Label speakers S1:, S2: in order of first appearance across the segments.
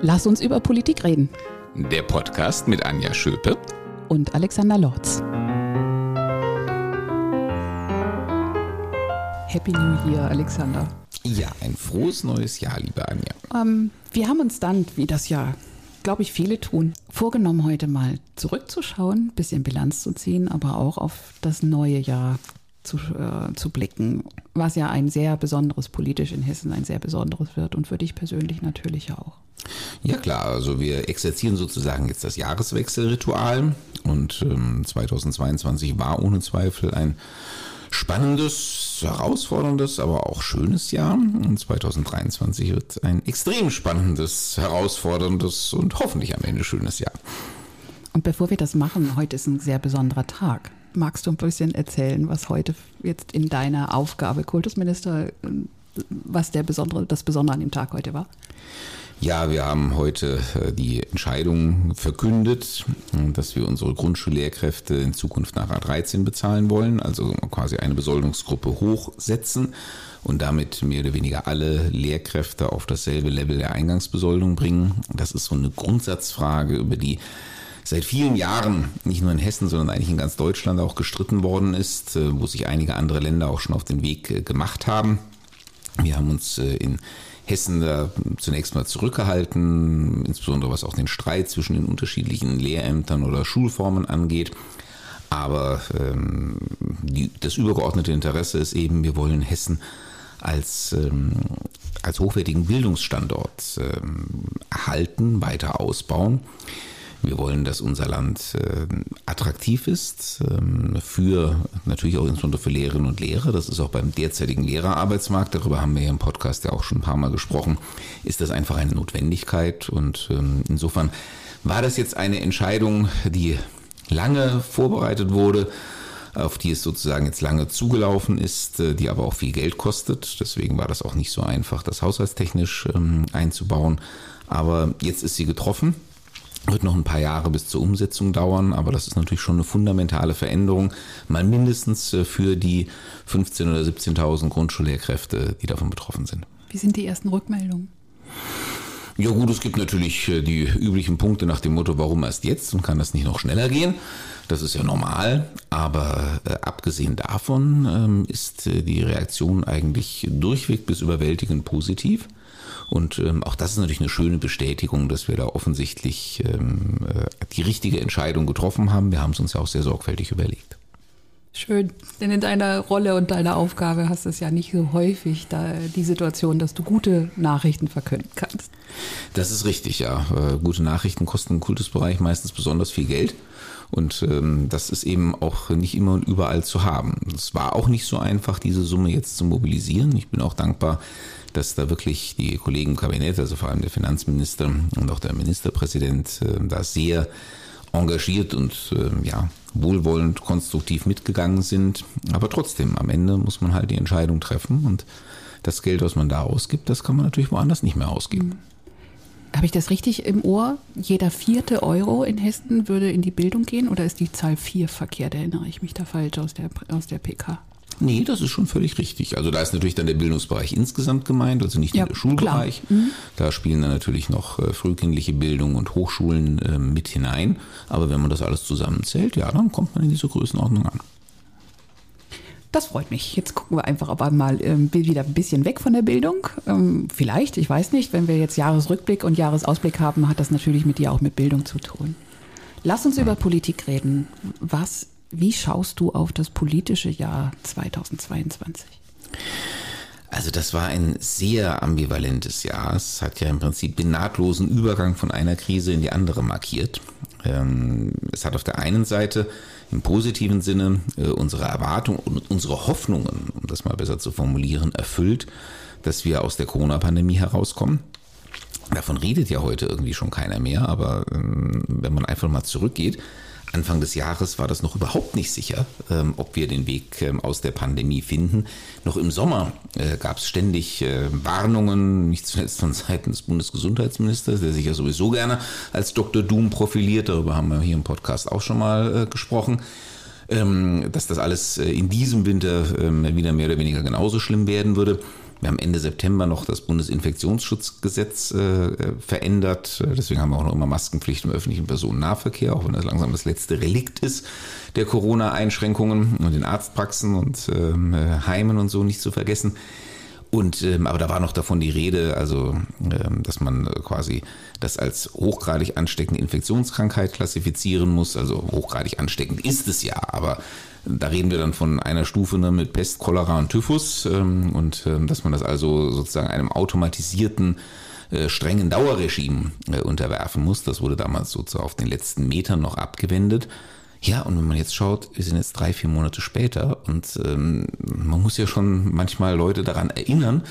S1: Lass uns über Politik reden.
S2: Der Podcast mit Anja Schöpe
S1: und Alexander Lorz. Happy New Year, Alexander.
S2: Ja, ein frohes neues Jahr, liebe Anja.
S1: Ähm, wir haben uns dann, wie das ja, glaube ich, viele tun, vorgenommen, heute mal zurückzuschauen, bisschen Bilanz zu ziehen, aber auch auf das neue Jahr zu, äh, zu blicken, was ja ein sehr besonderes politisch in Hessen ein sehr besonderes wird und für dich persönlich natürlich auch.
S2: Ja klar, also wir exerzieren sozusagen jetzt das Jahreswechselritual und ähm, 2022 war ohne Zweifel ein spannendes, herausforderndes, aber auch schönes Jahr. Und 2023 wird ein extrem spannendes, herausforderndes und hoffentlich am Ende schönes Jahr.
S1: Und bevor wir das machen, heute ist ein sehr besonderer Tag. Magst du ein bisschen erzählen, was heute jetzt in deiner Aufgabe Kultusminister, was der besondere, das Besondere an dem Tag heute war?
S2: Ja, wir haben heute äh, die Entscheidung verkündet, dass wir unsere Grundschullehrkräfte in Zukunft nach A13 bezahlen wollen, also quasi eine Besoldungsgruppe hochsetzen und damit mehr oder weniger alle Lehrkräfte auf dasselbe Level der Eingangsbesoldung bringen. Das ist so eine Grundsatzfrage, über die seit vielen Jahren nicht nur in Hessen, sondern eigentlich in ganz Deutschland auch gestritten worden ist, äh, wo sich einige andere Länder auch schon auf den Weg äh, gemacht haben. Wir haben uns in Hessen da zunächst mal zurückgehalten, insbesondere was auch den Streit zwischen den unterschiedlichen Lehrämtern oder Schulformen angeht. Aber ähm, die, das übergeordnete Interesse ist eben, wir wollen Hessen als, ähm, als hochwertigen Bildungsstandort ähm, erhalten, weiter ausbauen. Wir wollen, dass unser Land äh, attraktiv ist ähm, für natürlich auch insbesondere für Lehrerinnen und Lehrer. Das ist auch beim derzeitigen Lehrerarbeitsmarkt, darüber haben wir hier im Podcast ja auch schon ein paar Mal gesprochen, ist das einfach eine Notwendigkeit. Und ähm, insofern war das jetzt eine Entscheidung, die lange vorbereitet wurde auf die es sozusagen jetzt lange zugelaufen ist, äh, die aber auch viel Geld kostet. Deswegen war das auch nicht so einfach, das haushaltstechnisch ähm, einzubauen. Aber jetzt ist sie getroffen. Wird noch ein paar Jahre bis zur Umsetzung dauern, aber das ist natürlich schon eine fundamentale Veränderung, mal mindestens äh, für die 15.000 oder 17.000 Grundschullehrkräfte, die davon betroffen sind.
S1: Wie sind die ersten Rückmeldungen?
S2: Ja gut, es gibt natürlich äh, die üblichen Punkte nach dem Motto, warum erst jetzt und kann das nicht noch schneller gehen? Das ist ja normal, aber äh, abgesehen davon ähm, ist äh, die Reaktion eigentlich durchweg bis überwältigend positiv. Und ähm, auch das ist natürlich eine schöne Bestätigung, dass wir da offensichtlich ähm, äh, die richtige Entscheidung getroffen haben. Wir haben es uns ja auch sehr sorgfältig überlegt.
S1: Schön, denn in deiner Rolle und deiner Aufgabe hast du es ja nicht so häufig da die Situation, dass du gute Nachrichten verkünden kannst.
S2: Das ist richtig, ja. Äh, gute Nachrichten kosten im Kultusbereich meistens besonders viel Geld. Und ähm, das ist eben auch nicht immer und überall zu haben. Es war auch nicht so einfach, diese Summe jetzt zu mobilisieren. Ich bin auch dankbar, dass da wirklich die Kollegen im Kabinett, also vor allem der Finanzminister und auch der Ministerpräsident, äh, da sehr engagiert und äh, ja, wohlwollend, konstruktiv mitgegangen sind. Aber trotzdem, am Ende muss man halt die Entscheidung treffen und das Geld, was man da ausgibt, das kann man natürlich woanders nicht mehr ausgeben.
S1: Habe ich das richtig im Ohr? Jeder vierte Euro in Hessen würde in die Bildung gehen oder ist die Zahl vier verkehrt? Erinnere ich mich da falsch aus der, aus der PK?
S2: Nee, das ist schon völlig richtig. Also da ist natürlich dann der Bildungsbereich insgesamt gemeint, also nicht ja, nur der Schulbereich. Mhm. Da spielen dann natürlich noch äh, frühkindliche Bildung und Hochschulen äh, mit hinein. Aber wenn man das alles zusammenzählt, ja, dann kommt man in diese Größenordnung an.
S1: Das freut mich. Jetzt gucken wir einfach aber mal ähm, wieder ein bisschen weg von der Bildung. Ähm, vielleicht, ich weiß nicht, wenn wir jetzt Jahresrückblick und Jahresausblick haben, hat das natürlich mit dir auch mit Bildung zu tun. Lass uns über Politik reden. Was wie schaust du auf das politische Jahr 2022?
S2: Also das war ein sehr ambivalentes Jahr. Es hat ja im Prinzip den nahtlosen Übergang von einer Krise in die andere markiert. Ähm, es hat auf der einen Seite im positiven Sinne äh, unsere Erwartungen und unsere Hoffnungen, um das mal besser zu formulieren, erfüllt, dass wir aus der Corona-Pandemie herauskommen. Davon redet ja heute irgendwie schon keiner mehr, aber ähm, wenn man einfach mal zurückgeht, Anfang des Jahres war das noch überhaupt nicht sicher, ähm, ob wir den Weg ähm, aus der Pandemie finden. Noch im Sommer äh, gab es ständig äh, Warnungen, nicht zuletzt von Seiten des Bundesgesundheitsministers, der sich ja sowieso gerne als Dr. Doom profiliert. Darüber haben wir hier im Podcast auch schon mal äh, gesprochen. Ähm, dass das alles äh, in diesem Winter ähm, wieder mehr oder weniger genauso schlimm werden würde. Wir haben Ende September noch das Bundesinfektionsschutzgesetz äh, verändert. Deswegen haben wir auch noch immer Maskenpflicht im öffentlichen Personennahverkehr, auch wenn das langsam das letzte Relikt ist der Corona-Einschränkungen und den Arztpraxen und ähm, Heimen und so nicht zu vergessen. Und ähm, aber da war noch davon die Rede, also ähm, dass man quasi das als hochgradig ansteckende Infektionskrankheit klassifizieren muss. Also hochgradig ansteckend ist es ja, aber da reden wir dann von einer Stufe ne, mit Pest, Cholera und Typhus ähm, und ähm, dass man das also sozusagen einem automatisierten äh, strengen Dauerregime äh, unterwerfen muss. Das wurde damals sozusagen auf den letzten Metern noch abgewendet. Ja, und wenn man jetzt schaut, wir sind jetzt drei, vier Monate später und ähm, man muss ja schon manchmal Leute daran erinnern,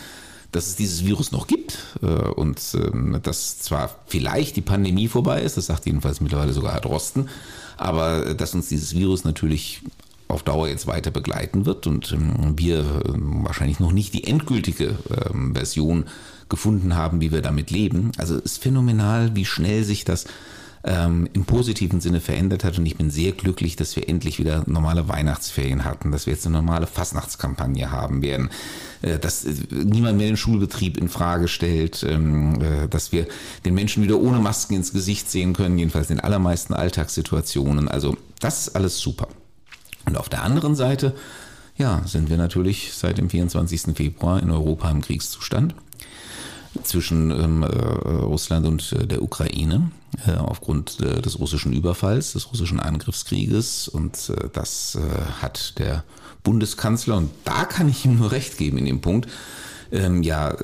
S2: dass es dieses Virus noch gibt äh, und ähm, dass zwar vielleicht die Pandemie vorbei ist, das sagt jedenfalls mittlerweile sogar Herr Drosten, aber äh, dass uns dieses Virus natürlich auf Dauer jetzt weiter begleiten wird und ähm, wir ähm, wahrscheinlich noch nicht die endgültige ähm, Version gefunden haben, wie wir damit leben. Also es ist phänomenal, wie schnell sich das im positiven Sinne verändert hat. Und ich bin sehr glücklich, dass wir endlich wieder normale Weihnachtsferien hatten, dass wir jetzt eine normale Fastnachtskampagne haben werden, äh, dass äh, niemand mehr den Schulbetrieb in Frage stellt, äh, dass wir den Menschen wieder ohne Masken ins Gesicht sehen können, jedenfalls in allermeisten Alltagssituationen. Also das ist alles super. Und auf der anderen Seite, ja, sind wir natürlich seit dem 24. Februar in Europa im Kriegszustand zwischen ähm, äh, Russland und äh, der Ukraine äh, aufgrund äh, des russischen Überfalls, des russischen Angriffskrieges. Und äh, das hat der Bundeskanzler, und da kann ich ihm nur recht geben in dem Punkt, ähm, ja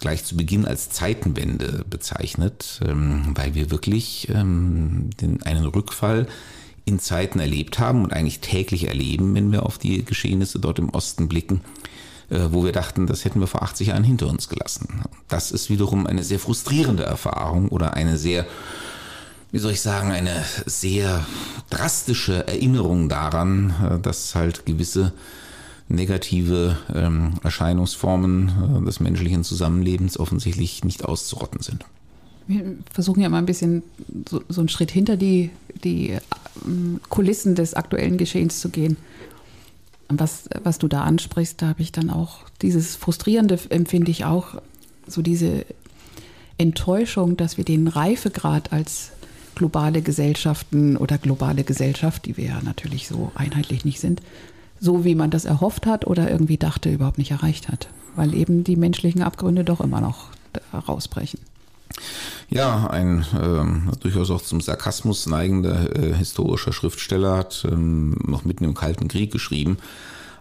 S2: gleich zu Beginn als Zeitenwende bezeichnet, ähm, weil wir wirklich ähm, den, einen Rückfall in Zeiten erlebt haben und eigentlich täglich erleben, wenn wir auf die Geschehnisse dort im Osten blicken, äh, wo wir dachten, das hätten wir vor 80 Jahren hinter uns gelassen. Das ist wiederum eine sehr frustrierende Erfahrung oder eine sehr, wie soll ich sagen, eine sehr drastische Erinnerung daran, äh, dass halt gewisse negative ähm, Erscheinungsformen äh, des menschlichen Zusammenlebens offensichtlich nicht auszurotten sind.
S1: Wir versuchen ja mal ein bisschen so, so einen Schritt hinter die, die Kulissen des aktuellen Geschehens zu gehen was, was du da ansprichst, da habe ich dann auch dieses Frustrierende, empfinde ich auch, so diese Enttäuschung, dass wir den Reifegrad als globale Gesellschaften oder globale Gesellschaft, die wir ja natürlich so einheitlich nicht sind, so wie man das erhofft hat oder irgendwie dachte, überhaupt nicht erreicht hat. Weil eben die menschlichen Abgründe doch immer noch rausbrechen.
S2: Ja, ein ähm, durchaus auch zum Sarkasmus neigender äh, historischer Schriftsteller hat ähm, noch mitten im Kalten Krieg geschrieben.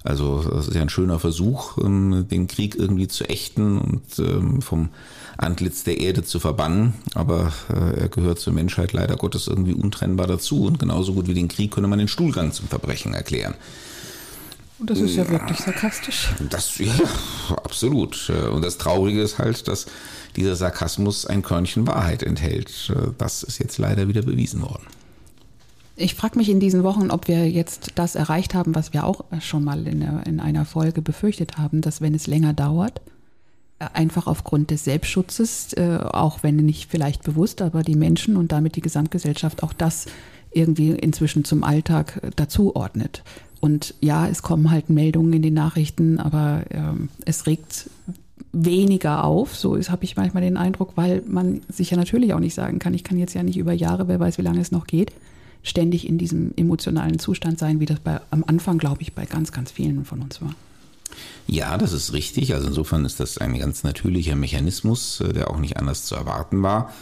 S2: Also das ist ja ein schöner Versuch, ähm, den Krieg irgendwie zu ächten und ähm, vom Antlitz der Erde zu verbannen. Aber äh, er gehört zur Menschheit leider Gottes irgendwie untrennbar dazu. Und genauso gut wie den Krieg könne man den Stuhlgang zum Verbrechen erklären.
S1: Und das ist ja wirklich sarkastisch.
S2: Das, ja, absolut. Und das Traurige ist halt, dass dieser Sarkasmus ein Körnchen Wahrheit enthält. Das ist jetzt leider wieder bewiesen worden.
S1: Ich frage mich in diesen Wochen, ob wir jetzt das erreicht haben, was wir auch schon mal in, in einer Folge befürchtet haben, dass wenn es länger dauert, äh, einfach aufgrund des Selbstschutzes, äh, auch wenn nicht vielleicht bewusst, aber die Menschen und damit die Gesamtgesellschaft auch das irgendwie inzwischen zum Alltag dazuordnet. Und ja, es kommen halt Meldungen in den Nachrichten, aber ähm, es regt weniger auf. So habe ich manchmal den Eindruck, weil man sich ja natürlich auch nicht sagen kann, ich kann jetzt ja nicht über Jahre, wer weiß, wie lange es noch geht, ständig in diesem emotionalen Zustand sein, wie das bei, am Anfang, glaube ich, bei ganz, ganz vielen von uns war.
S2: Ja, das ist richtig. Also insofern ist das ein ganz natürlicher Mechanismus, äh, der auch nicht anders zu erwarten war.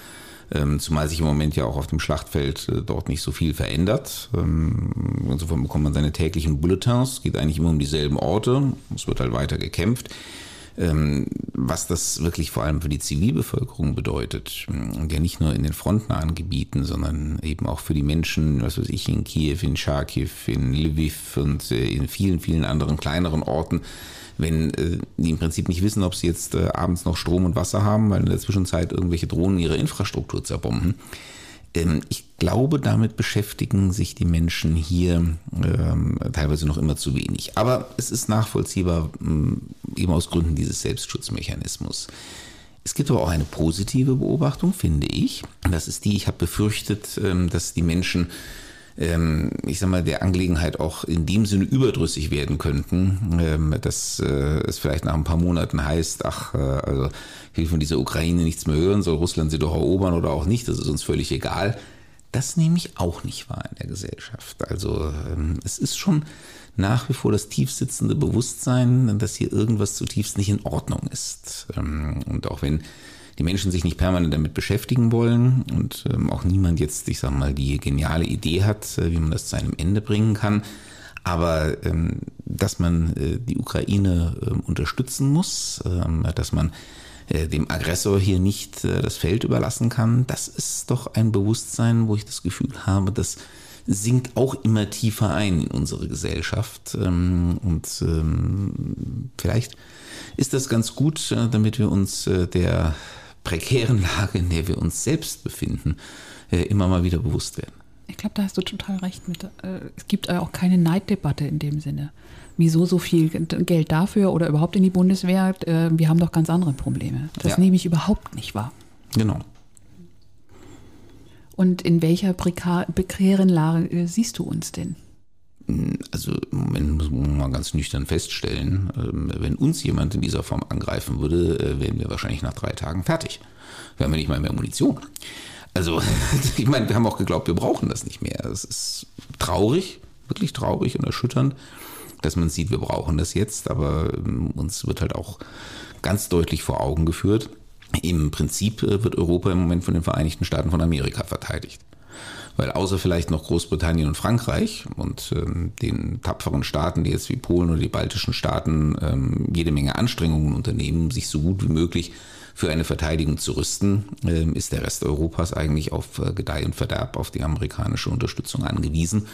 S2: Ähm, zumal sich im Moment ja auch auf dem Schlachtfeld äh, dort nicht so viel verändert. Ähm, insofern bekommt man seine täglichen Bulletins, es geht eigentlich immer um dieselben Orte, es wird halt weiter gekämpft. Ähm, was das wirklich vor allem für die Zivilbevölkerung bedeutet, ja nicht nur in den frontnahen Gebieten, sondern eben auch für die Menschen, was weiß ich, in Kiew, in Charkiw, in Lviv und äh, in vielen, vielen anderen kleineren Orten, wenn äh, die im Prinzip nicht wissen, ob sie jetzt äh, abends noch Strom und Wasser haben, weil in der Zwischenzeit irgendwelche Drohnen ihre Infrastruktur zerbomben. Ähm, ich glaube, damit beschäftigen sich die Menschen hier ähm, teilweise noch immer zu wenig. Aber es ist nachvollziehbar, ähm, eben aus Gründen dieses Selbstschutzmechanismus. Es gibt aber auch eine positive Beobachtung, finde ich. Das ist die, ich habe befürchtet, ähm, dass die Menschen ähm, ich sag mal, der Angelegenheit auch in dem Sinne überdrüssig werden könnten, ähm, dass äh, es vielleicht nach ein paar Monaten heißt, ach, äh, also ich will von dieser Ukraine nichts mehr hören, soll Russland sie doch erobern oder auch nicht, das ist uns völlig egal. Das nehme ich auch nicht wahr in der Gesellschaft. Also ähm, es ist schon nach wie vor das tiefsitzende Bewusstsein, dass hier irgendwas zutiefst nicht in Ordnung ist. Ähm, und auch wenn die Menschen sich nicht permanent damit beschäftigen wollen und ähm, auch niemand jetzt, ich sag mal, die geniale Idee hat, äh, wie man das zu einem Ende bringen kann. Aber ähm, dass man äh, die Ukraine äh, unterstützen muss, ähm, dass man äh, dem Aggressor hier nicht äh, das Feld überlassen kann, das ist doch ein Bewusstsein, wo ich das Gefühl habe, das sinkt auch immer tiefer ein in unsere Gesellschaft. Ähm, und ähm, vielleicht ist das ganz gut, äh, damit wir uns der prekären Lage, in der wir uns selbst befinden, immer mal wieder bewusst werden.
S1: Ich glaube, da hast du total recht mit. Es gibt auch keine Neiddebatte in dem Sinne wieso so viel Geld dafür oder überhaupt in die Bundeswehr? Äh, wir haben doch ganz andere Probleme. Das ja. nehme ich überhaupt nicht wahr.
S2: Genau.
S1: Und in welcher prekären Lage äh, siehst du uns denn?
S2: Also im Moment muss man mal ganz nüchtern feststellen, ähm, wenn uns jemand in dieser Form angreifen würde, äh, wären wir wahrscheinlich nach drei Tagen fertig. Wir haben ja nicht mal mehr Munition. Also ich meine, wir haben auch geglaubt, wir brauchen das nicht mehr. Es ist traurig, wirklich traurig und erschütternd dass man sieht, wir brauchen das jetzt, aber ähm, uns wird halt auch ganz deutlich vor Augen geführt, im Prinzip äh, wird Europa im Moment von den Vereinigten Staaten von Amerika verteidigt. Weil außer vielleicht noch Großbritannien und Frankreich und ähm, den tapferen Staaten, die jetzt wie Polen oder die baltischen Staaten ähm, jede Menge Anstrengungen unternehmen, sich so gut wie möglich für eine Verteidigung zu rüsten, ähm, ist der Rest Europas eigentlich auf äh, Gedeih und Verderb auf die amerikanische Unterstützung angewiesen.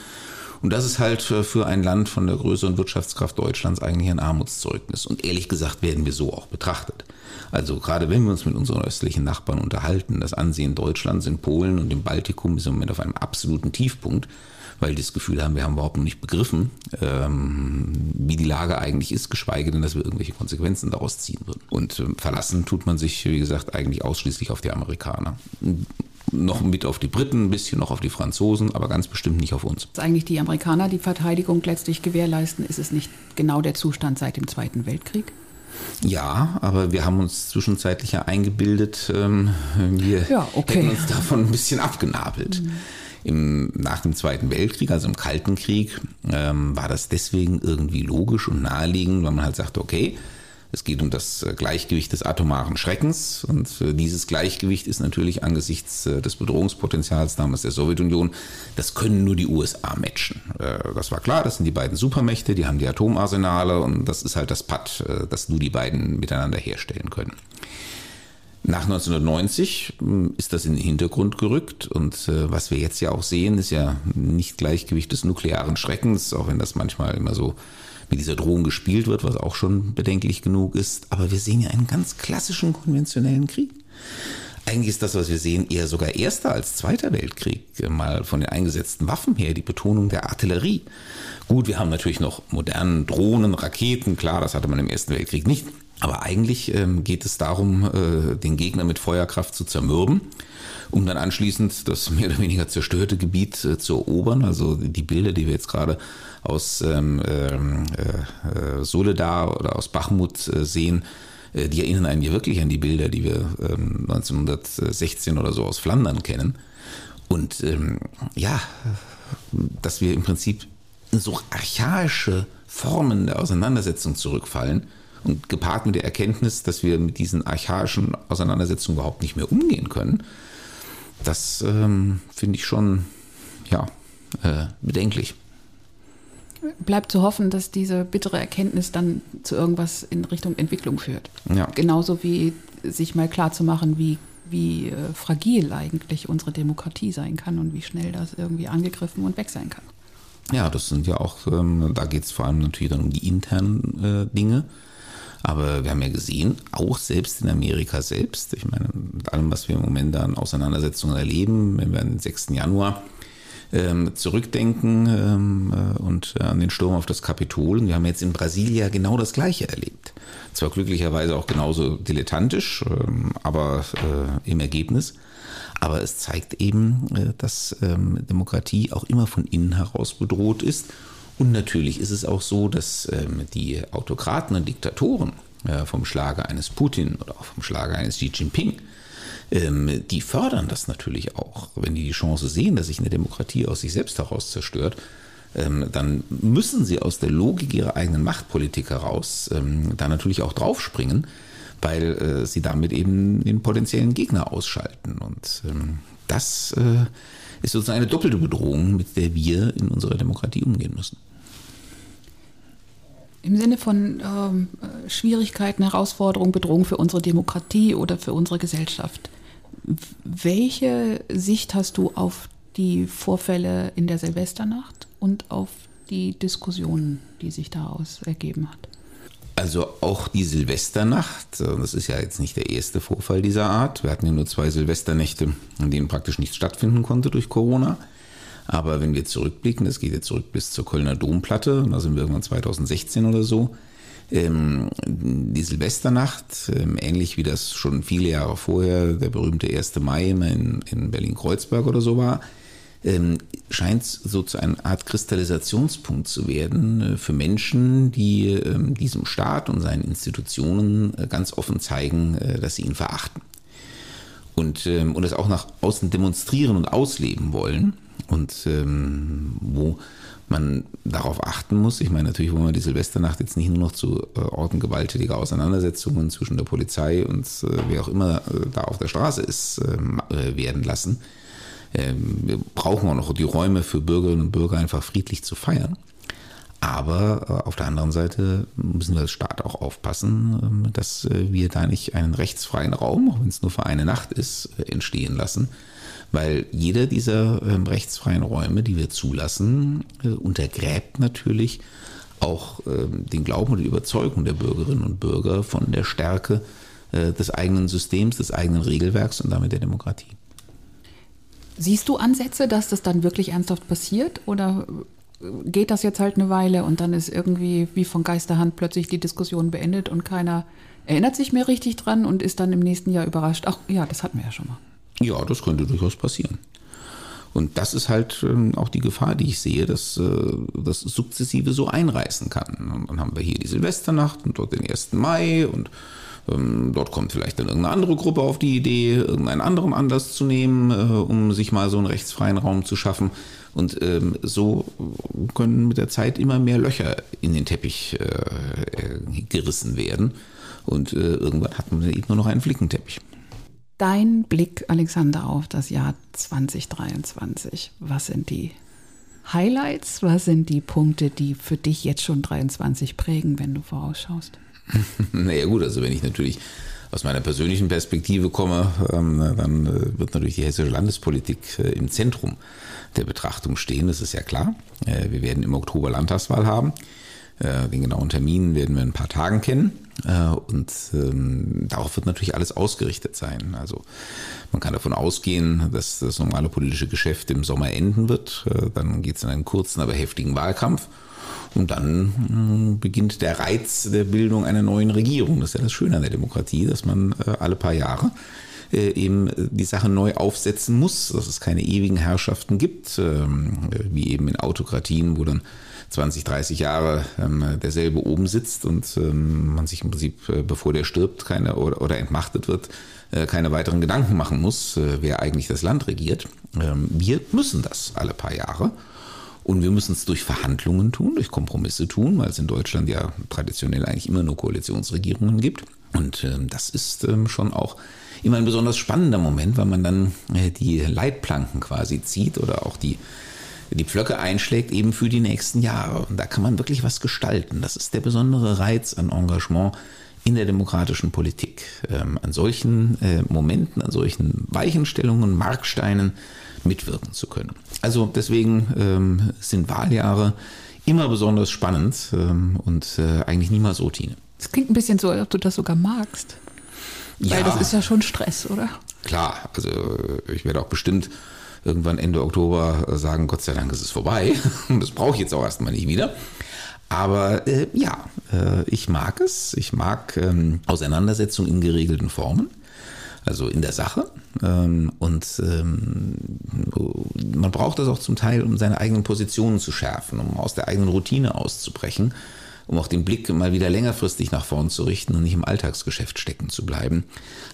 S2: Und das ist halt für ein Land von der Größe und Wirtschaftskraft Deutschlands eigentlich ein Armutszeugnis. Und ehrlich gesagt werden wir so auch betrachtet. Also gerade wenn wir uns mit unseren östlichen Nachbarn unterhalten, das Ansehen Deutschlands in Polen und im Baltikum ist im Moment auf einem absoluten Tiefpunkt, weil die das Gefühl haben, wir haben überhaupt noch nicht begriffen, ähm, wie die Lage eigentlich ist, geschweige denn, dass wir irgendwelche Konsequenzen daraus ziehen würden. Und ähm, verlassen tut man sich, wie gesagt, eigentlich ausschließlich auf die Amerikaner noch mit auf die Briten, ein bisschen noch auf die Franzosen, aber ganz bestimmt nicht auf uns.
S1: Dass eigentlich die Amerikaner die Verteidigung letztlich gewährleisten, ist es nicht genau der Zustand seit dem Zweiten Weltkrieg?
S2: Ja, aber wir haben uns zwischenzeitlich ja eingebildet, ähm, wir ja, okay. hätten uns davon ein bisschen abgenabelt. Mhm. Im, nach dem Zweiten Weltkrieg, also im Kalten Krieg, ähm, war das deswegen irgendwie logisch und naheliegend, weil man halt sagte, okay, es geht um das äh, Gleichgewicht des atomaren Schreckens und äh, dieses Gleichgewicht ist natürlich angesichts äh, des Bedrohungspotenzials damals der Sowjetunion, das können nur die USA matchen. Das war klar, das sind die beiden Supermächte, die haben die Atomarsenale und das ist halt das Pad, das nur die beiden miteinander herstellen können. Nach 1990 hm, ist das in den Hintergrund gerückt und was wir jetzt ja auch sehen, ist ja nicht Gleichgewicht des nuklearen Schreckens, auch wenn das manchmal immer so mit dieser Drohung gespielt wird, was auch schon bedenklich genug ist. Aber wir sehen ja einen ganz klassischen konventionellen Krieg. Eigentlich ist das, was wir sehen, eher sogar erster als zweiter Weltkrieg, mal von den eingesetzten Waffen her, die Betonung der Artillerie. Gut, wir haben natürlich noch modernen Drohnen, Raketen, klar, das hatte man im Ersten Weltkrieg nicht. Aber eigentlich ähm, geht es darum, äh, den Gegner mit Feuerkraft zu zermürben um dann anschließend das mehr oder weniger zerstörte Gebiet äh, zu erobern. Also die Bilder, die wir jetzt gerade aus ähm, ähm äh, Soledar oder aus Bachmut äh, sehen, äh, die erinnern einen ja wirklich an die Bilder, die wir ähm, 1916 oder so aus Flandern kennen. Und ähm, ja, dass wir im Prinzip in so archaische Formen der Auseinandersetzung zurückfallen und gepaart mit der Erkenntnis, dass wir mit diesen archaischen Auseinandersetzungen überhaupt nicht mehr umgehen können, das ähm, finde ich schon ja, äh, bedenklich.
S1: Bleibt zu hoffen, dass diese bittere Erkenntnis dann zu irgendwas in Richtung Entwicklung führt. Ja. Genauso wie sich mal klar zu machen, wie, wie äh, fragil eigentlich unsere Demokratie sein kann und wie schnell das irgendwie angegriffen und weg sein kann.
S2: Ja, das sind ja auch, ähm, da geht es vor allem natürlich dann um die internen äh, Dinge. Aber wir haben ja gesehen, auch selbst in Amerika selbst, ich meine, mit allem, was wir im Moment an Auseinandersetzungen erleben, wenn wir den 6. Januar ähm, zurückdenken ähm, äh, und äh, an den Sturm auf das Kapitol. Und wir haben jetzt in Brasilia genau das Gleiche erlebt. Zwar glücklicherweise auch genauso dilettantisch, ähm, aber äh, im Ergebnis. Aber es zeigt eben, äh, dass ähm, Demokratie auch immer von innen heraus bedroht ist. Und natürlich ist es auch so, dass ähm, die Autokraten und Diktatoren äh, vom Schlage eines Putin oder auch vom Schlage eines Xi Jinping ähm, die fördern das natürlich auch. Wenn die die Chance sehen, dass sich eine Demokratie aus sich selbst heraus zerstört, ähm, dann müssen sie aus der Logik ihrer eigenen Machtpolitik heraus da natürlich auch draufspringen, weil äh, sie damit eben den potenziellen Gegner ausschalten. Und das äh, ist sozusagen eine doppelte Bedrohung, mit der wir in unserer Demokratie umgehen müssen.
S1: Im Sinne von ähm, Schwierigkeiten, Herausforderungen, Bedrohung für unsere Demokratie oder für unsere Gesellschaft. Welche Sicht hast du auf die Vorfälle in der Silvesternacht und auf die Diskussionen, die sich daraus ergeben hat?
S2: Also auch die Silvesternacht, äh, das ist ja jetzt nicht der erste Vorfall dieser Art. Wir hatten ja nur zwei Silvesternächte, in denen praktisch nichts stattfinden konnte durch Corona. Aber wenn wir zurückblicken, das geht jetzt zurück bis zur Kölner Domplatte, da sind wir irgendwann 2016 oder so, ähm, die Silvesternacht, ähm, ähnlich wie das schon viele Jahre vorher der berühmte 1. Mai in, in Berlin-Kreuzberg oder so war, ähm, scheint so zu einer Art Kristallisationspunkt zu werden äh, für Menschen, die diesem Staat und seinen Institutionen äh, ganz offen zeigen, äh, dass sie ihn verachten. Und, und es auch nach außen demonstrieren und ausleben wollen. Und ähm, wo man darauf achten muss. Ich meine, natürlich wollen wir die Silvesternacht jetzt nicht nur noch zu äh, Orten gewalttätiger Auseinandersetzungen zwischen der Polizei und äh, wer auch immer äh, da auf der Straße ist, ähm, äh, werden lassen. Ähm, wir brauchen auch noch die Räume für Bürgerinnen und Bürger einfach friedlich zu feiern. Aber äh, auf der anderen Seite müssen wir als Staat auch aufpassen, ähm, dass äh, wir da nicht einen rechtsfreien Raum, auch wenn es nur für eine Nacht ist, entstehen lassen weil jeder dieser ähm, rechtsfreien Räume, die wir zulassen, äh, untergräbt natürlich auch ähm, den Glauben und die Überzeugung der Bürgerinnen und Bürger von der Stärke äh, des eigenen Systems, des eigenen Regelwerks und damit der Demokratie.
S1: Siehst du Ansätze, dass das dann wirklich ernsthaft passiert oder äh, geht das jetzt halt eine Weile und dann ist irgendwie wie von Geisterhand plötzlich die Diskussion beendet und keiner erinnert sich mehr richtig dran und ist dann im nächsten Jahr überrascht, ach ja, das hatten wir ja schon mal.
S2: Ja, das könnte durchaus passieren. Und das ist halt ähm, auch die Gefahr, die ich sehe, dass äh, das sukzessive so einreißen kann. Und dann haben wir hier die Silvesternacht und dort den 1. Mai und ähm, dort kommt vielleicht dann irgendeine andere Gruppe auf die Idee, irgendeinen anderen Anlass zu nehmen, äh, um sich mal so einen rechtsfreien Raum zu schaffen. Und ähm, so können mit der Zeit immer mehr Löcher in den Teppich äh, gerissen werden. Und irgendwann hat man eben nur noch einen Flickenteppich.
S1: Dein Blick, Alexander, auf das Jahr 2023. Was sind die Highlights? Was sind die Punkte, die für dich jetzt schon 23 prägen, wenn du vorausschaust?
S2: naja gut, also wenn ich natürlich aus meiner persönlichen Perspektive komme, ähm, dann äh, wird natürlich die hessische Landespolitik äh, im Zentrum der Betrachtung stehen. Das ist ja klar. Äh, wir werden im Oktober Landtagswahl haben. Äh, den genauen Termin werden wir in ein paar Tagen kennen. Äh, und ähm, darauf wird natürlich alles ausgerichtet sein. Also man kann davon ausgehen, dass das normale politische Geschäft im Sommer enden wird. Äh, dann geht es in einen kurzen, aber heftigen Wahlkampf. Und dann äh, beginnt der Reiz der Bildung einer neuen Regierung. Das ist ja das Schöne an der Demokratie, dass man alle paar Jahre eben die Sache neu aufsetzen muss, dass es keine ewigen Herrschaften gibt, ähm, wie eben in Autokratien, wo dann 20, 30 Jahre ähm, derselbe oben sitzt und ähm, man sich im Prinzip, äh, bevor der stirbt keine, oder, oder entmachtet wird, äh, keine weiteren Gedanken machen muss, äh, wer eigentlich das Land regiert. Ähm, wir müssen das alle paar Jahre. Und wir müssen es durch Verhandlungen tun, durch Kompromisse tun, weil es in Deutschland ja traditionell eigentlich immer nur Koalitionsregierungen gibt. Und ähm, das ist ähm, schon auch immer ein besonders spannender Moment, weil man dann äh, die Leitplanken quasi zieht oder auch die die Pflöcke einschlägt, eben für die nächsten Jahre. Und da kann man wirklich was gestalten. Das ist der besondere Reiz an Engagement in der demokratischen Politik. Ähm, an solchen äh, Momenten, an solchen Weichenstellungen, Marksteinen mitwirken zu können. Also deswegen ähm, sind Wahljahre immer besonders spannend ähm, und äh, eigentlich niemals Routine.
S1: Das klingt ein bisschen so, als ob du das sogar magst. Weil ja, das ist ja schon Stress, oder?
S2: Klar, also ich werde auch bestimmt irgendwann Ende Oktober sagen, Gott sei Dank ist es vorbei. Das brauche ich jetzt auch erstmal nicht wieder. Aber äh, ja, äh, ich mag es. Ich mag ähm, Auseinandersetzung in geregelten Formen also in der Sache. Ähm, und ähm, man braucht das auch zum Teil, um seine eigenen Positionen zu schärfen, um aus der eigenen Routine auszubrechen, um auch den Blick mal wieder längerfristig nach vorn zu richten und nicht im Alltagsgeschäft stecken zu bleiben.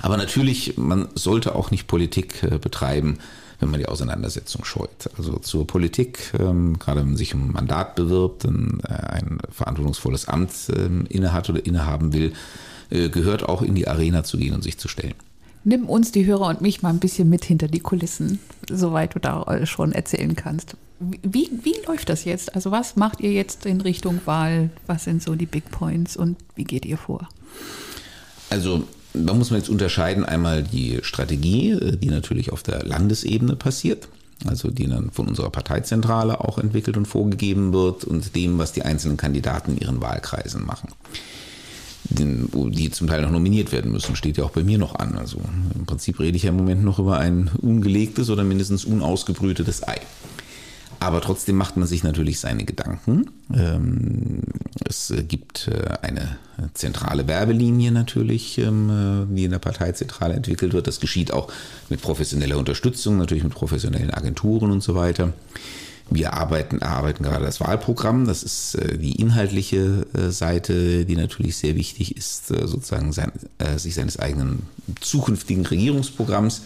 S2: Aber natürlich, man sollte auch nicht Politik äh, betreiben, wenn man die Auseinandersetzung scheut. Also zur Politik, ähm, gerade wenn man sich um ein Mandat bewirbt, ein, äh, ein verantwortungsvolles Amt innehat oder innehaben will, äh, gehört auch in die Arena zu gehen und sich zu stellen.
S1: Nimm uns, die Hörer und mich, mal ein bisschen mit hinter die Kulissen, soweit du da schon erzählen kannst. Wie, wie läuft das jetzt? Also was macht ihr jetzt in Richtung Wahl? Was sind so die Big Points und wie geht ihr vor?
S2: Also da muss man jetzt unterscheiden einmal die Strategie, die natürlich auf der Landesebene passiert, also die dann von unserer Parteizentrale auch entwickelt und vorgegeben wird und dem, was die einzelnen Kandidaten in ihren Wahlkreisen machen die zum Teil noch nominiert werden müssen, steht ja auch bei mir noch an. Also im Prinzip rede ich ja im Moment noch über ein ungelegtes oder mindestens unausgebrütetes Ei. Aber trotzdem macht man sich natürlich seine Gedanken. Ähm, es gibt äh, eine zentrale Werbelinie natürlich, ähm, äh, die in der Parteizentrale entwickelt wird. Das geschieht auch mit professioneller Unterstützung, natürlich mit professionellen Agenturen und so weiter. Wir arbeiten, erarbeiten gerade das Wahlprogramm. Das ist äh, die inhaltliche äh, Seite, die natürlich sehr wichtig ist, äh, sozusagen sein, sich seines eigenen zukünftigen Regierungsprogramms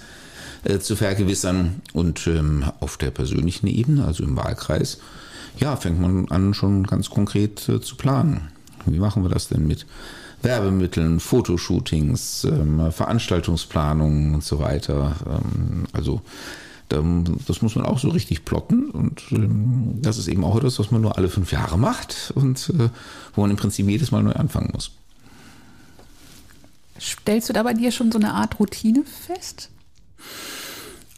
S2: zu vergewissern. Und ähm, auf der persönlichen Ebene, also im Wahlkreis, ja, fängt man an, schon ganz konkret zu planen. Wie machen wir das denn mit Werbemitteln, Fotoshootings, ähm, Veranstaltungsplanungen und so weiter? Ähm, also das muss man auch so richtig plotten und ähm, das ist eben auch etwas, was man nur alle fünf Jahre macht und äh, wo man im Prinzip jedes Mal neu anfangen muss.
S1: Stellst du da bei dir schon so eine Art Routine fest?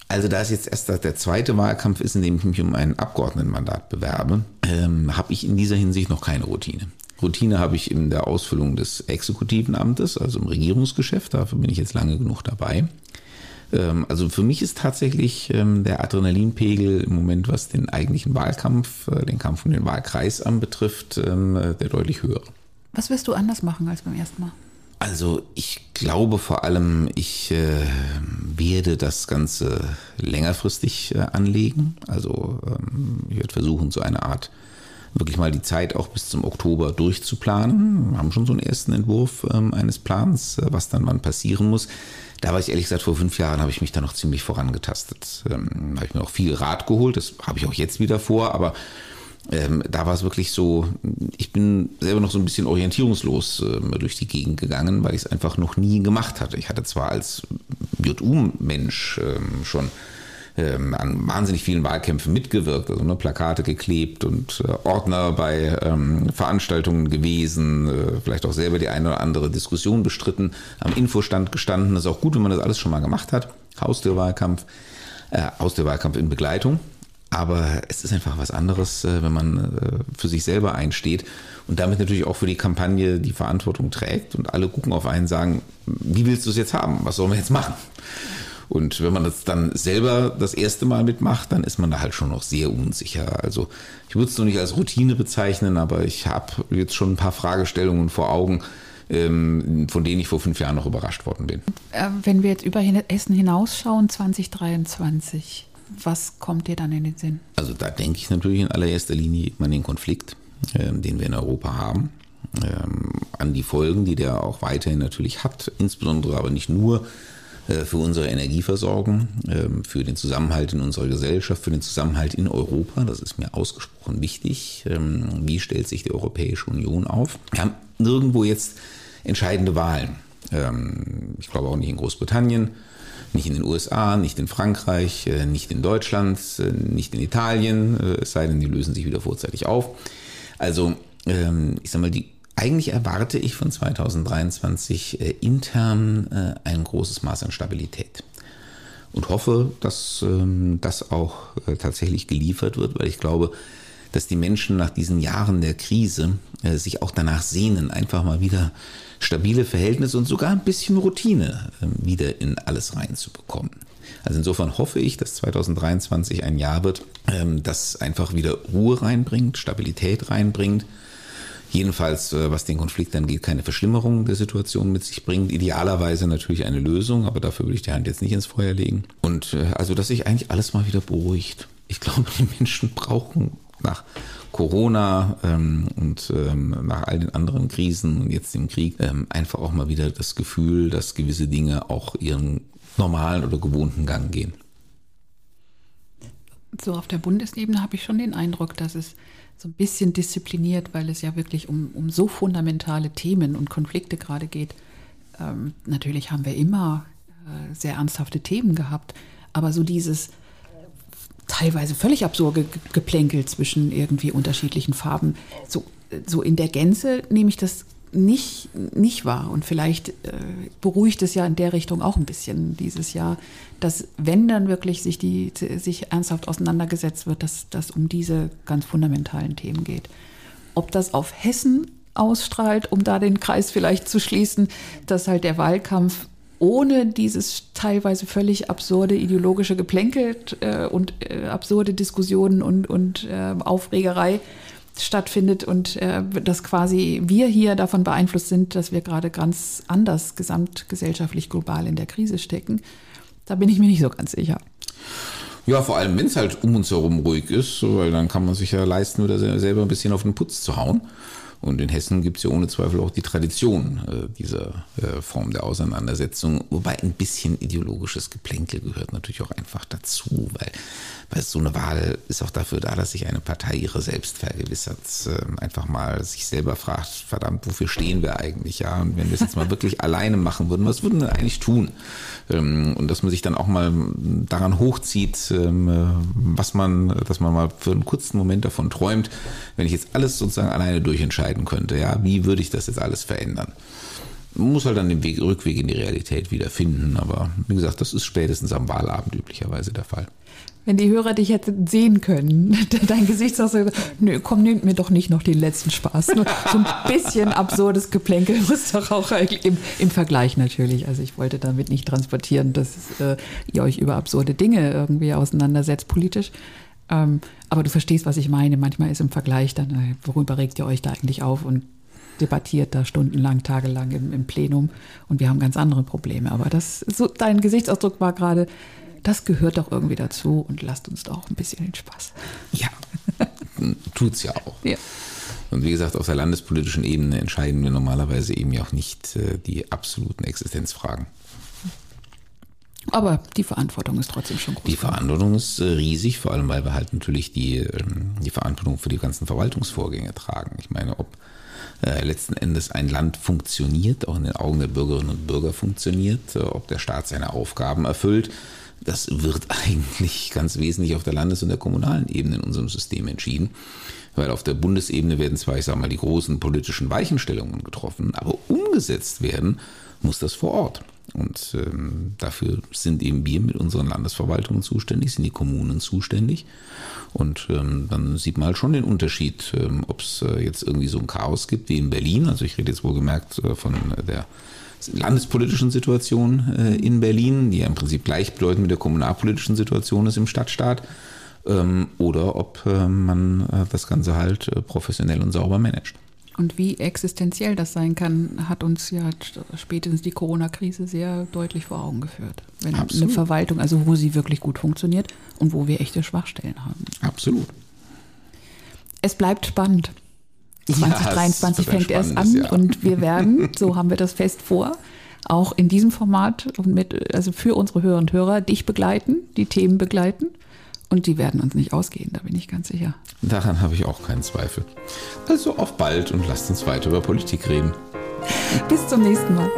S2: Also da es jetzt erst der zweite Wahlkampf ist, in dem ich mich um ein Abgeordnetenmandat bewerbe, ähm, habe ich in dieser Hinsicht noch keine Routine. Routine habe ich in der Ausfüllung des exekutiven Amtes, also im Regierungsgeschäft. Dafür bin ich jetzt lange genug dabei. Ähm, also für mich ist tatsächlich ähm, der Adrenalinpegel im Moment, was den eigentlichen Wahlkampf, äh, den Kampf um den Wahlkreis anbetrifft, ähm, äh, der deutlich höhere.
S1: Was wirst du anders machen als beim ersten Mal?
S2: Also ich glaube vor allem, ich äh, werde das Ganze längerfristig äh, anlegen. Also ähm, ich werde versuchen, so eine Art wirklich mal die Zeit auch bis zum Oktober durchzuplanen. Wir haben schon so einen ersten Entwurf ähm, eines Plans, äh, was dann wann passieren muss. Da war ich ehrlich gesagt, vor fünf Jahren habe ich mich da noch ziemlich vorangetastet. Ähm, habe ich mir auch viel Rat geholt, das habe ich auch jetzt wieder vor, aber ähm, da war es wirklich so, ich bin selber noch so ein bisschen orientierungslos äh, durch die Gegend gegangen, weil ich es einfach noch nie gemacht hatte. Ich hatte zwar als JU-Mensch ähm, schon ähm, an wahnsinnig vielen Wahlkämpfen mitgewirkt, also ne, Plakate geklebt und äh, Ordner bei ähm, Veranstaltungen gewesen, äh, vielleicht auch selber die eine oder andere Diskussion bestritten, am Infostand gestanden. Das ist auch gut, wenn man das alles schon mal gemacht hat. Haustürwahlkampf, äh, Haustürwahlkampf in Begleitung. Aber es ist einfach was anderes, äh, wenn man äh, für sich selber einsteht und damit natürlich auch für die Kampagne die Verantwortung trägt und alle gucken auf einen und sagen, wie willst du es jetzt haben? Was sollen wir jetzt machen? Und wenn man das dann selber das erste Mal mitmacht, dann ist man da halt schon noch sehr unsicher. Also ich würde es noch nicht als Routine bezeichnen, aber ich habe jetzt schon ein paar Fragestellungen vor Augen, ähm, von denen ich vor fünf Jahren noch überrascht worden bin.
S1: Äh, wenn wir jetzt über Essen hinausschauen, 2023, was kommt dir dann in den Sinn?
S2: Also da denke ich natürlich in allererster Linie an den Konflikt, ähm, den wir in Europa haben, ähm, an die Folgen, die der auch weiterhin natürlich hat, insbesondere aber nicht nur äh, für unsere Energieversorgung, ähm, für den Zusammenhalt in unserer Gesellschaft, für den Zusammenhalt in Europa. Das ist mir ausgesprochen wichtig. Wie stellt sich die Europäische Union auf? Wir haben nirgendwo jetzt entscheidende Wahlen. Ich glaube auch nicht in Großbritannien, nicht in den USA, nicht in Frankreich, äh, nicht in Deutschland, äh, nicht in Italien, es sei denn, die lösen sich wieder vorzeitig auf. Also, ich sage mal, die eigentlich erwarte ich von 2023 äh, intern äh, ein großes Maß an Stabilität und hoffe, dass ähm, das auch äh, tatsächlich geliefert wird, weil ich glaube, dass die Menschen nach diesen Jahren der Krise äh, sich auch danach sehnen, einfach mal wieder stabile Verhältnisse und sogar ein bisschen Routine äh, wieder in alles reinzubekommen. Also insofern hoffe ich, dass 2023 ein Jahr wird, ähm, das einfach wieder Ruhe reinbringt, Stabilität reinbringt. Jedenfalls, äh, was den Konflikt angeht, keine Verschlimmerung der Situation mit sich bringt. Idealerweise natürlich eine Lösung, aber dafür würde ich die Hand jetzt nicht ins Feuer legen. Und äh, also, dass sich eigentlich alles mal wieder beruhigt. Ich glaube, die Menschen brauchen nach Corona ähm, und ähm, nach all den anderen Krisen und jetzt dem Krieg ähm, einfach auch mal wieder das Gefühl, dass gewisse Dinge auch ihren normalen oder gewohnten Gang gehen.
S1: So auf der Bundesebene habe ich schon den Eindruck, dass es so ein bisschen diszipliniert, weil es ja wirklich um, um so fundamentale Themen und Konflikte gerade geht. Ähm, natürlich haben wir immer äh, sehr ernsthafte Themen gehabt, aber so dieses teilweise völlig absurde Geplänkel zwischen irgendwie unterschiedlichen Farben, so, so in der Gänze nehme ich das nicht, nicht wahr. Und vielleicht äh, beruhigt es ja in der Richtung auch ein bisschen dieses Jahr, dass wenn dann wirklich sich, die, sich ernsthaft auseinandergesetzt wird, dass das um diese ganz fundamentalen Themen geht. Ob das auf Hessen ausstrahlt, um da den Kreis vielleicht zu schließen, dass halt der Wahlkampf ohne dieses teilweise völlig absurde ideologische Geplänkel äh, und äh, absurde Diskussionen und, und äh, Aufregerei stattfindet und äh, dass quasi wir hier davon beeinflusst sind, dass wir gerade ganz anders gesamtgesellschaftlich global in der Krise stecken. Da bin ich mir nicht so ganz sicher.
S2: Ja, vor allem, wenn es halt um uns herum ruhig ist, weil dann kann man sich ja leisten, wieder selber ein bisschen auf den Putz zu hauen. Und in Hessen gibt es ja ohne Zweifel auch die Tradition äh, dieser äh, Form der Auseinandersetzung, wobei ein bisschen ideologisches Geplänkel gehört natürlich auch einfach dazu, weil, weil so eine Wahl ist auch dafür da, dass sich eine Partei ihre selbst vergewissert, äh, einfach mal sich selber fragt, verdammt, wofür stehen wir eigentlich, ja? Und wenn wir es jetzt mal wirklich alleine machen würden, was würden wir eigentlich tun? Ähm, und dass man sich dann auch mal daran hochzieht, ähm, äh, was man, dass man mal für einen kurzen Moment davon träumt, wenn ich jetzt alles sozusagen alleine durchentscheiden könnte, ja, wie würde ich das jetzt alles verändern? Man muss halt dann den Weg, Rückweg in die Realität wieder finden, aber wie gesagt, das ist spätestens am Wahlabend üblicherweise der Fall
S1: wenn die Hörer dich hätten sehen können, dein Gesichtsausdruck, nö, komm, nimmt mir doch nicht noch den letzten Spaß. So ein bisschen absurdes Geplänkel muss doch auch im, im Vergleich natürlich. Also ich wollte damit nicht transportieren, dass äh, ihr euch über absurde Dinge irgendwie auseinandersetzt politisch. Ähm, aber du verstehst, was ich meine. Manchmal ist im Vergleich dann, äh, worüber regt ihr euch da eigentlich auf und debattiert da stundenlang, tagelang im, im Plenum und wir haben ganz andere Probleme. Aber das, so, dein Gesichtsausdruck war gerade, das gehört doch irgendwie dazu und lasst uns doch ein bisschen den Spaß.
S2: Ja, tut's ja auch. Ja. Und wie gesagt, auf der landespolitischen Ebene entscheiden wir normalerweise eben ja auch nicht äh, die absoluten Existenzfragen.
S1: Aber die Verantwortung ist trotzdem schon groß.
S2: Die Verantwortung ist äh, riesig, vor allem weil wir halt natürlich die, ähm, die Verantwortung für die ganzen Verwaltungsvorgänge tragen. Ich meine, ob äh, letzten Endes ein Land funktioniert, auch in den Augen der Bürgerinnen und Bürger funktioniert, ob der Staat seine Aufgaben erfüllt, das wird eigentlich ganz wesentlich auf der Landes- und der kommunalen Ebene in unserem System entschieden. Weil auf der Bundesebene werden zwar, ich sage mal, die großen politischen Weichenstellungen getroffen, aber umgesetzt werden muss das vor Ort. Und ähm, dafür sind eben wir mit unseren Landesverwaltungen zuständig, sind die Kommunen zuständig. Und ähm, dann sieht man halt schon den Unterschied, ähm, ob es äh, jetzt irgendwie so ein Chaos gibt wie in Berlin. Also ich rede jetzt wohlgemerkt äh, von der landespolitischen Situation äh, in Berlin, die ja im Prinzip gleichbedeutend mit der kommunalpolitischen Situation ist im Stadtstaat, ähm, oder ob äh, man äh, das Ganze halt äh, professionell und sauber managt.
S1: Und wie existenziell das sein kann, hat uns ja spätestens die Corona-Krise sehr deutlich vor Augen geführt. Wenn Absolut. eine Verwaltung, also wo sie wirklich gut funktioniert und wo wir echte Schwachstellen haben.
S2: Absolut.
S1: Es bleibt spannend. 2023 ja, fängt erst an Jahr. und wir werden, so haben wir das fest vor, auch in diesem Format und mit, also für unsere Hörer und Hörer dich begleiten, die Themen begleiten. Und die werden uns nicht ausgehen, da bin ich ganz sicher.
S2: Daran habe ich auch keinen Zweifel. Also auf bald und lasst uns weiter über Politik reden.
S1: Bis zum nächsten Mal.